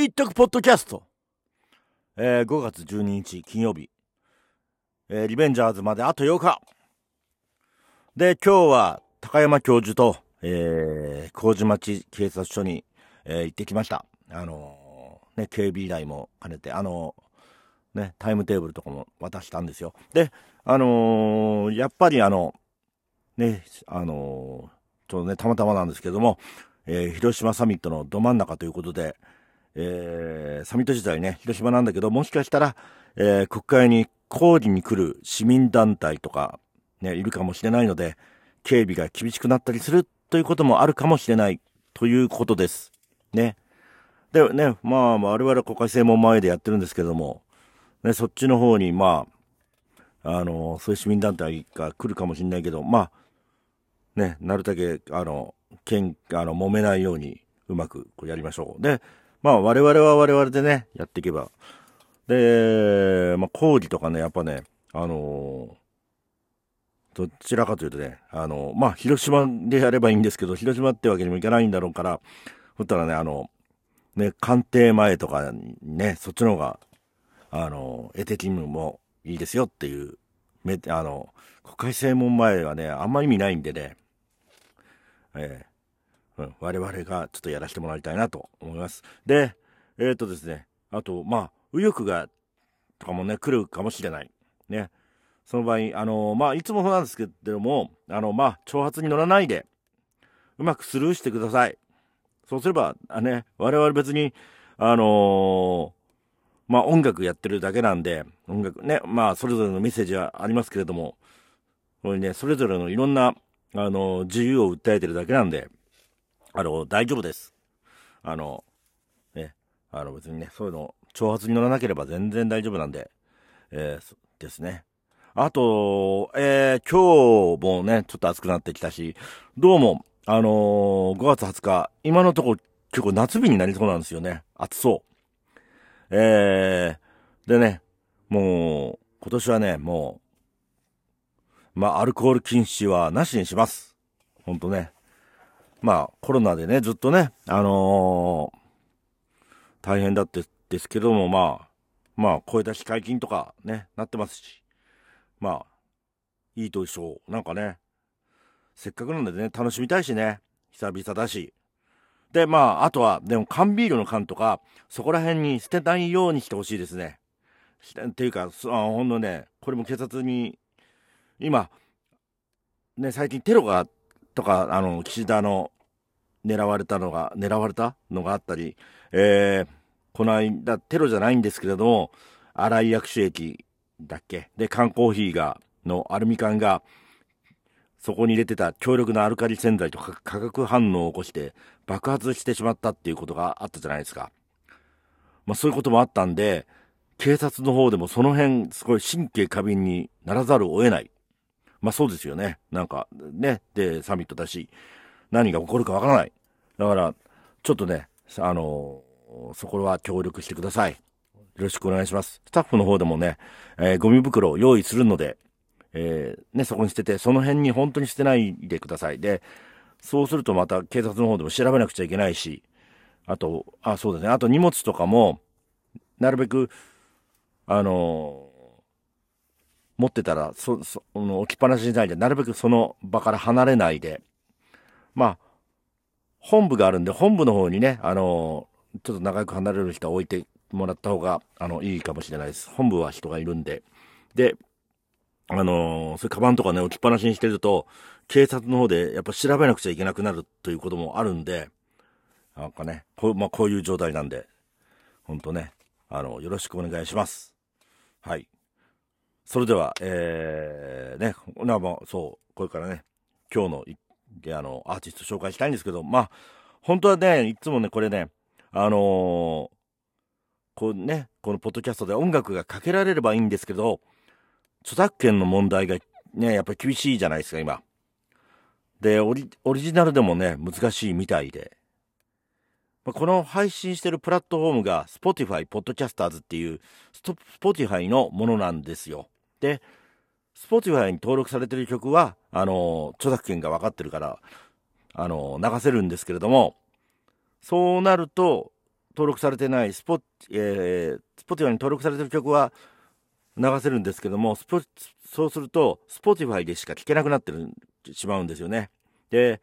一徳ポッドキャスト、えー、5月12日金曜日、えー、リベンジャーズまであと8日。で今日は高山教授と、えー、麹町警察署に、えー、行ってきました。あのー、ね警備依頼も兼ねてあのー、ねタイムテーブルとかも渡したんですよ。であのー、やっぱりあのねあのちょっとねたまたまなんですけどもえー、広島サミットのど真ん中ということで、えー、サミット自体ね、広島なんだけど、もしかしたら、えー、国会に抗議に来る市民団体とか、ね、いるかもしれないので、警備が厳しくなったりするということもあるかもしれないということです。ね。で、ね、まあ、我々国会正門前でやってるんですけども、ね、そっちの方に、まあ、あの、そういう市民団体が来るかもしれないけど、まあ、ね、なるだけ、あの、けん、あの、揉めないようにうまくやりましょう。で、まあ我々は我々でね、やっていけば。で、まあ講義とかね、やっぱね、あのー、どちらかというとね、あのー、まあ広島でやればいいんですけど、広島ってわけにもいかないんだろうから、そったらね、あの、ね、官邸前とかね、そっちの方が、あの、絵的にもいいですよっていう、め、あの、国会正門前はね、あんま意味ないんでね、え、うん、我々がちょっとやらせてもらいたいなと思います。で、えっ、ー、とですね、あと、まあ、右翼が、とかもね、来るかもしれない。ね。その場合、あのまあ、いつもそうなんですけども、あの、まあ、挑発に乗らないで、うまくスルーしてください。そうすれば、あね、我々別に、あのまあ、音楽やってるだけなんで、音楽ね、まあ、それぞれのメッセージはありますけれども、これね、それぞれのいろんなあの、自由を訴えてるだけなんで、あの、大丈夫です。あの、ね、あの別にね、そういうの、挑発に乗らなければ全然大丈夫なんで、えー、ですね。あと、えー、今日もね、ちょっと暑くなってきたし、どうも、あのー、5月20日、今のとこ結構夏日になりそうなんですよね。暑そう。えー、でね、もう、今年はね、もう、まあ、アルコール禁止はなしにします。ほんとね。まあ、コロナでね、ずっとね、あのー、大変だってですけども、まあ、まあ、声出し解禁とかね、なってますし、まあ、いいと一緒。なんかね、せっかくなんでね、楽しみたいしね、久々だし。で、まあ、あとは、でも缶ビールの缶とか、そこら辺に捨てないようにしてほしいですね。っていうか、あほんのね、これも警察に今、ね、最近テロが、とか、あの、岸田の狙われたのが、狙われた？のがあったり、えー、この間、テロじゃないんですけれども、荒井薬種液だっけ？で、缶コーヒーが、のアルミ缶が、そこに入れてた強力なアルカリ洗剤と化学反応を起こして爆発してしまったっていうことがあったじゃないですか。まあそういうこともあったんで、警察の方でもその辺すごい神経過敏にならざるを得ない。まあそうですよね。なんか、ね。で、サミットだし、何が起こるかわからない。だから、ちょっとね、あの、そこは協力してください。よろしくお願いします。スタッフの方でもね、えー、ゴミ袋を用意するので、えー、ね、そこに捨てて、その辺に本当に捨てないでください。で、そうするとまた警察の方でも調べなくちゃいけないし、あと、あ、そうですね。あと荷物とかも、なるべく、あの持ってたら、そ、そ、置きっぱなしにしないで、なるべくその場から離れないで、まあ、本部があるんで、本部の方にね、あのちょっと長く離れる人は置いてもらった方が、あの、いいかもしれないです。本部は人がいるんで。で、あのそういうカバンとかね、置きっぱなしにしてると、警察の方でやっぱ調べなくちゃいけなくなるということもあるんで、なんかね、こう、まあ、こういう状態なんで、ほんとね、あの、よろしくお願いします。はい。それでは、えー、ね、なま、そう、これからね、今日の、あの、アーティスト紹介したいんですけど、まあ、本当はね、いつもね、これね、あのー、こうね、このポッドキャストで音楽がかけられればいいんですけど、著作権の問題がね、やっぱり厳しいじゃないですか、今。で、オリオリジナルでもね、難しいみたいで。まこの配信してるプラットフォームが Spotify Podcasters っていう Spotify のものなんですよ。で、Spotify に登録されてる曲は、あの、著作権が分かってるから、あの、流せるんですけれども、そうなると、登録されてないスポ、えー、 Spotify に登録されてる曲は流せるんですけども、スポそうすると、 Spotify でしか聴けなくなってるしまうんですよね。で、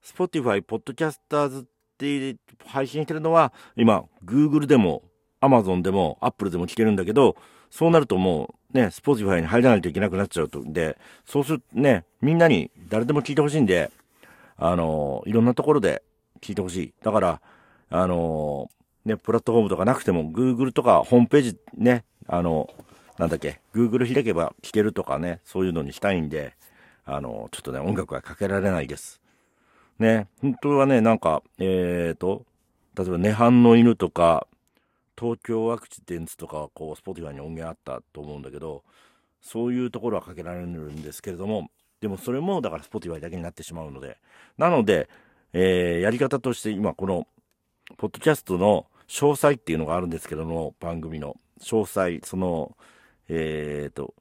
Spotify、Podcasters って配信してるのは、今、Google でも、Amazon でも、Apple でも聴けるんだけど、そうなるともう、ね、 Spotify に入らないといけなくなっちゃうと。で、そうするとね、みんなに誰でも聞いてほしいんで、あのいろんなところで聞いてほしい。だから、あのね、プラットフォームとかなくても、Google とかホームページね、あのなんだっけ、Google 開けば聴けるとかね、そういうのにしたいんで、あのちょっとね、音楽はかけられないです。ね、本当はね、なんか、えーと、例えば、涅槃の犬とか、東京ワクチデンツとか、こう、 Spotify に音源あったと思うんだけど、そういうところはかけられるんですけれども、でもそれも、だから Spotify だけになってしまうので、なので、えー、やり方として今、この、ポッドキャストの詳細っていうのがあるんですけども、番組の詳細、その、えーと、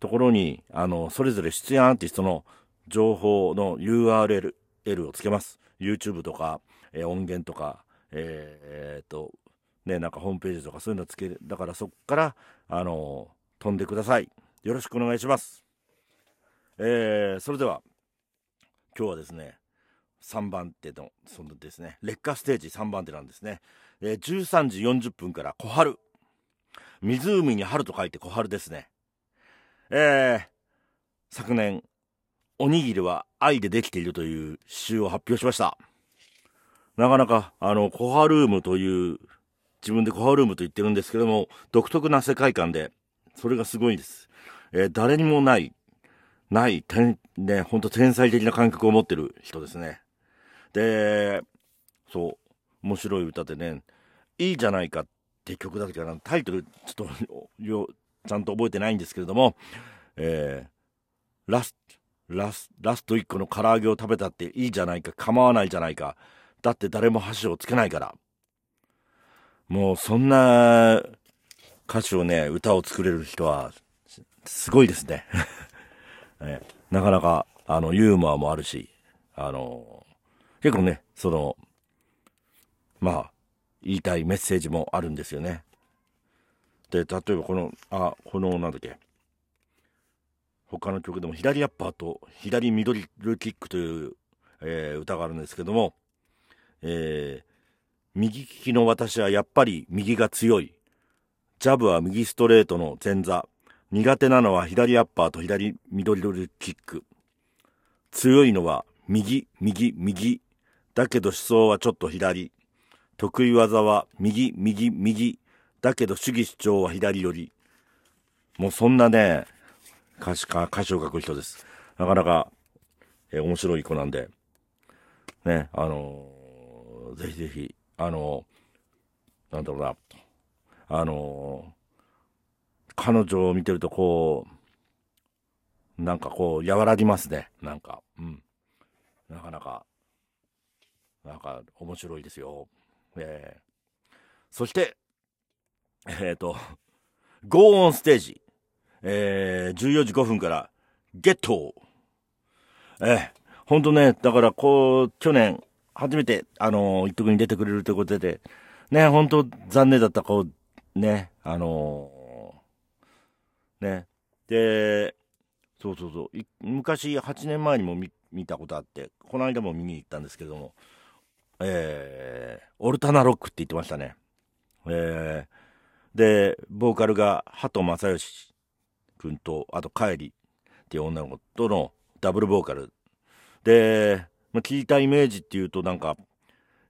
ところに、あの、それぞれ出演アーティストの情報の URL L をつけます。YouTube とか、えー、音源とか、えー、っと、ね、なんかホームページとかそういうのつける。だからそこから、あの、飛んでください。よろしくお願いします。えー、それでは、今日はですね、3番手の、そのですね、劣化ステージ3番手なんですね。えー、13時40分から小春。湖に春と書いて小春ですね。えー、昨年、おにぎりは愛でできているという詩集を発表しました。なかなか、あの、コハルームという、自分でコハルームと言ってるんですけども、独特な世界観で、それがすごいです。えー、誰にもない、ない、天、ね、ほんと天才的な感覚を持ってる人ですね。で、そう、面白い歌でね、いいじゃないかって曲だけかな、タイトル、ちょっと、よ、ちゃんと覚えてないんですけれども、えー、ラスト、ラスラスト1個の唐揚げを食べたっていいじゃないか構わないじゃないかだって誰も箸をつけないからもうそんな歌詞をね歌を作れる人はすごいですね。ね なかなかあのユーモアもあるしあの結構ねそのまあ言いたいメッセージもあるんですよね。で例えばこのあこのなんだっけ。他の曲でも左アッパーと左ミドルキックという、えー、歌があるんですけども、えー、右利きの私はやっぱり右が強い。ジャブは右ストレートの前座。苦手なのは左アッパーと左ミドルキック。強いのは右、右、右。だけど思想はちょっと左。得意技は右、右、右。だけど主義主張は左寄り。もうそんなね、歌詞か、歌詞を書く人です。なかなか、え、面白い子なんで、ね、あのー、ぜひぜひ、あの、なんだろうな、あの彼女を見てるとこう、なんかこう、和らぎますね。なんか、うん。なかなか、なんか面白いですよ。えー、そして、えっ、と、ゴーオンステージ。えー、14時5分から、ゲットえー、ほんとね、だからこう、去年、初めて、あの、一徳に出てくれるということで、ね、ほんと残念だった、こう、ね、あの、ね、で、そうそうそう、昔、8年前にも見見たことあって、この間も見に行ったんですけども、えー、オルタナロックって言ってましたね。えー、で、ボーカルが鳩正義君と、あと、カリっていう女の子とのダブルボーカル。で、まあ、聞いたイメージっていうと、なんか、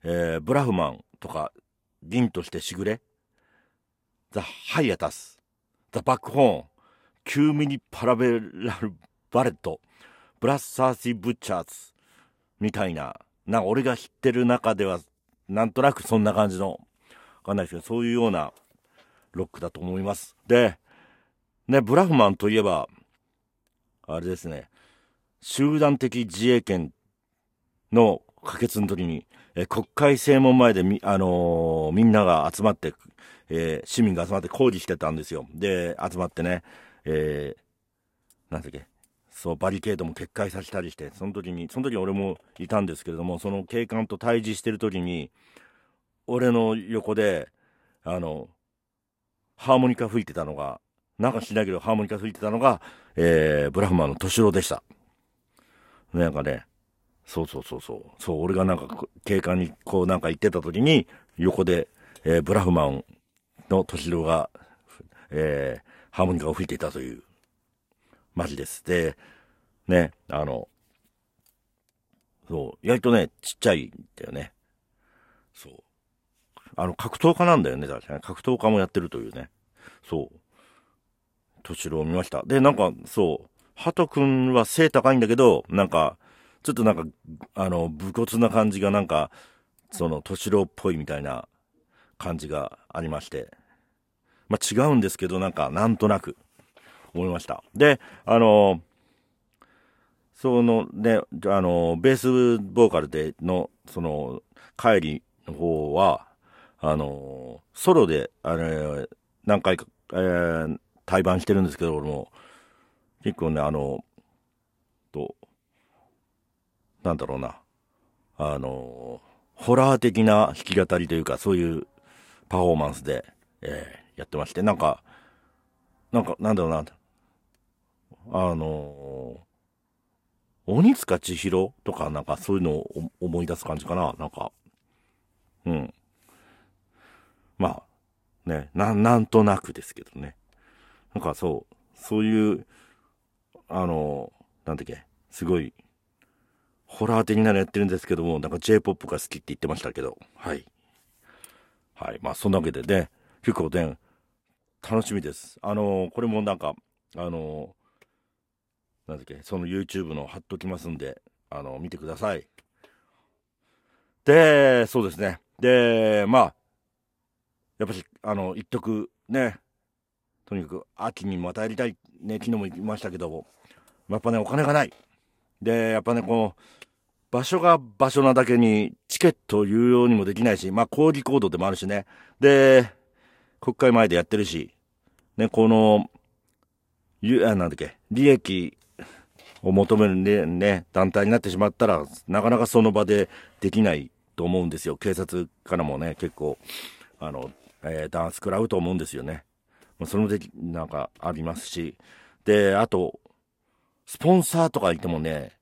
えー、ブラフマンとか、凛としてしぐれ、ザ・ハイアタス、ザ・バックホーン、9ミニパラベラル・バレット、ブラッサーシー・ブッチャーズ、みたいな、なんか俺が知ってる中では、なんとなくそんな感じの、わかんないですけど、そういうようなロックだと思います。で、ね、ブラフマンといえば、あれですね、集団的自衛権の可決の時に、え国会正門前でみ、あのー、みんなが集まって、えー、市民が集まって抗議してたんですよ。で、集まってね、えー、なんだっけ、そう、バリケードも決壊させたりして、その時に、その時俺もいたんですけれども、その警官と対峙してる時に、俺の横で、あの、ハーモニカ吹いてたのが、なんかしないけどハーモニカ吹いてたのが、えー、ブラフマンの敏郎でした。なんかね、そうそうそうそう。そう、俺がなんか警官にこうなんか行ってた時に、横で、えー、ブラフマンの敏郎が、えー、ハーモニカを吹いていたという、マジです。で、ね、あの、そう、意外とね、ちっちゃいんだよね。そう。あの、格闘家なんだよね、確かに。格闘家もやってるというね。そう。敏郎を見ました。で、なんか、そう、ハト君は背高いんだけど、なんか、ちょっとなんか、あの、武骨な感じがなんか、その、敏郎っぽいみたいな感じがありまして。まあ、違うんですけど、なんか、なんとなく、思いました。で、あの、そのね、あの、ベースボーカルでの、その、帰りの方は、あの、ソロで、あれ、何回か、えー、対バンしてるんですけど、俺も、結構ね、あの、なんだろうな、あの、ホラー的な弾き語りというか、そういうパフォーマンスで、えー、やってまして、なんか、なんか、なんだろうな、あの鬼塚千尋とかなんかそういうのを思い出す感じかななんか。うん。まあ、ね、な、なんとなくですけどね。なんかそう、そういう、あの、なんだっけ、すごい、ホラー的なのやってるんですけども、なんか J-POP が好きって言ってましたけど、はい。はい。まあ、そんなわけでね、結構ね、楽しみです。あの、これもなんか、あの、なんだっけ、その YouTube の貼っときますんで、あの、見てください。で、そうですね。で、まあ、やっぱし、あの、一徳ね、とにかく秋にまたやりたい、ね、昨日も言いましたけども、やっぱね、お金がない。で、やっぱね、こう、場所が場所なだけに、チケットを有料にもできないし、まあ、抗議行動でもあるしね。で、国会前でやってるし、ね、この、ゆ、あ、なんだっけ、利益を求めるね、ね、団体になってしまったら、なかなかその場でできないと思うんですよ。警察からもね、結構、あの、えー、弾圧食らうと思うんですよね。そのでき、なんかありますし。で、あと、スポンサーとかいてもね、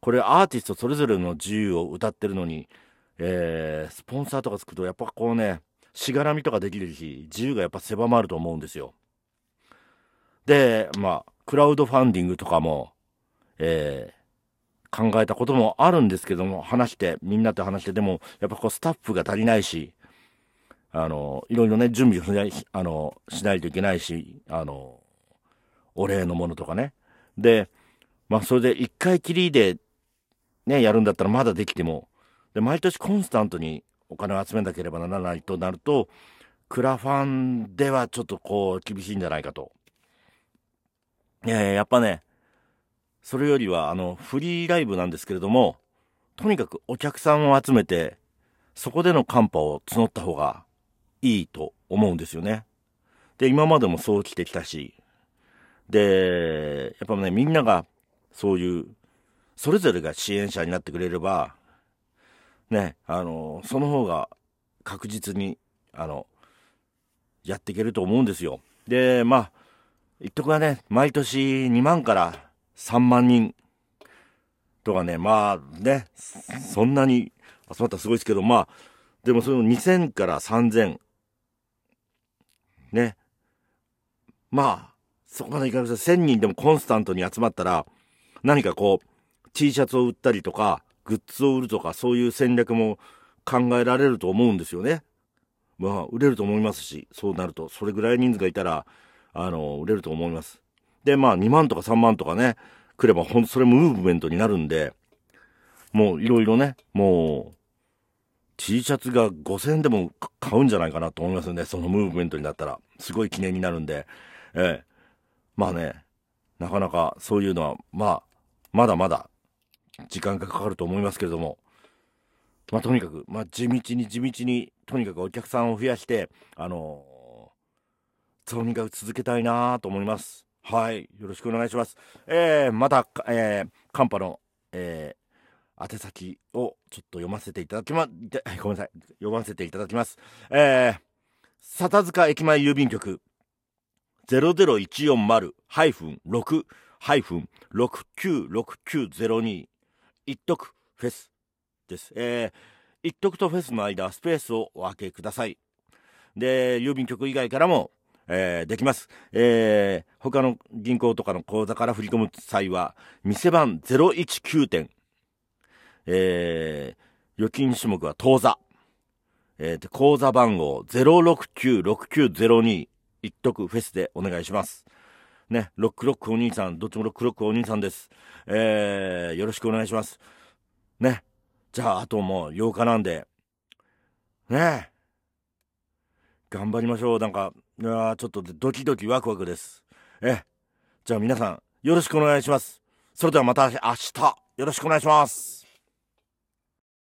これアーティストそれぞれの自由を歌ってるのに、えー、スポンサーとかつくとやっぱこうね、しがらみとかできるし、自由がやっぱ狭まると思うんですよ。で、まあ、クラウドファンディングとかも、えー、考えたこともあるんですけども、話して、みんなと話して、でも、やっぱこうスタッフが足りないし、あの、いろいろね、準備をし、あの、しないといけないし、あの、お礼のものとかね。で、まあ、それで一回きりで、ね、やるんだったらまだできても、で、毎年コンスタントにお金を集めなければならないとなると、クラファンではちょっとこう、厳しいんじゃないかと。いやいや、やっぱね、それよりは、あの、フリーライブなんですけれども、とにかくお客さんを集めて、そこでのカンパを募った方がいいと思うんですよね。で、今までもそう来てきたし、で、やっぱね、みんながそういう、それぞれが支援者になってくれれば、ね、あの、その方が確実に、あの、やっていけると思うんですよ。で、まあ、一徳はね、毎年2万から3万人とかね、まあね、そんなに集まったらすごいですけど、まあ、でもその2000から3000、ね、まあ、そこまでいかなくて1000人でもコンスタントに集まったら、何かこう、T シャツを売ったりとか、グッズを売るとか、そういう戦略も考えられると思うんですよね。まあ、売れると思いますし、そうなると、それぐらい人数がいたら、あの、売れると思います。で、まあ2万とか3万とかね、来ればほんそれムーブメントになるんで、もういろいろね、もう、T シャツが5000円でも買うんじゃないかなと思いますよね。そのムーブメントになったら。すごい記念になるんで。ええ。まあね、なかなかそういうのは、まあ、まだまだ時間がかかると思いますけれども、まあとにかく、まあ地道に地道に、とにかくお客さんを増やして、あのー、とにかく続けたいなと思います。はい。よろしくお願いします。えー、また、えー、カンパの、えー宛先をちょっと読ませていただきま、ごめんなさい。読ませていただきます。えー、笹塚駅前郵便局00140-6 696902一徳フェスです。えー、一徳とフェスの間、スペースをお開けください。で、郵便局以外からも、えー、できます。えー、他の銀行とかの口座から振り込む際は、店番019点。えー、預金種目は当座。えー、口座番号0696902一徳フェスでお願いします。ね、ロックロックお兄さん、どっちもロックロックお兄さんです。えー、よろしくお願いします。ね。じゃあ、あともう8日なんで、ね頑張りましょう。なんか、いやちょっとドキドキワクワクです。え、じゃあ皆さん、よろしくお願いします。それではまた明日、よろしくお願いします。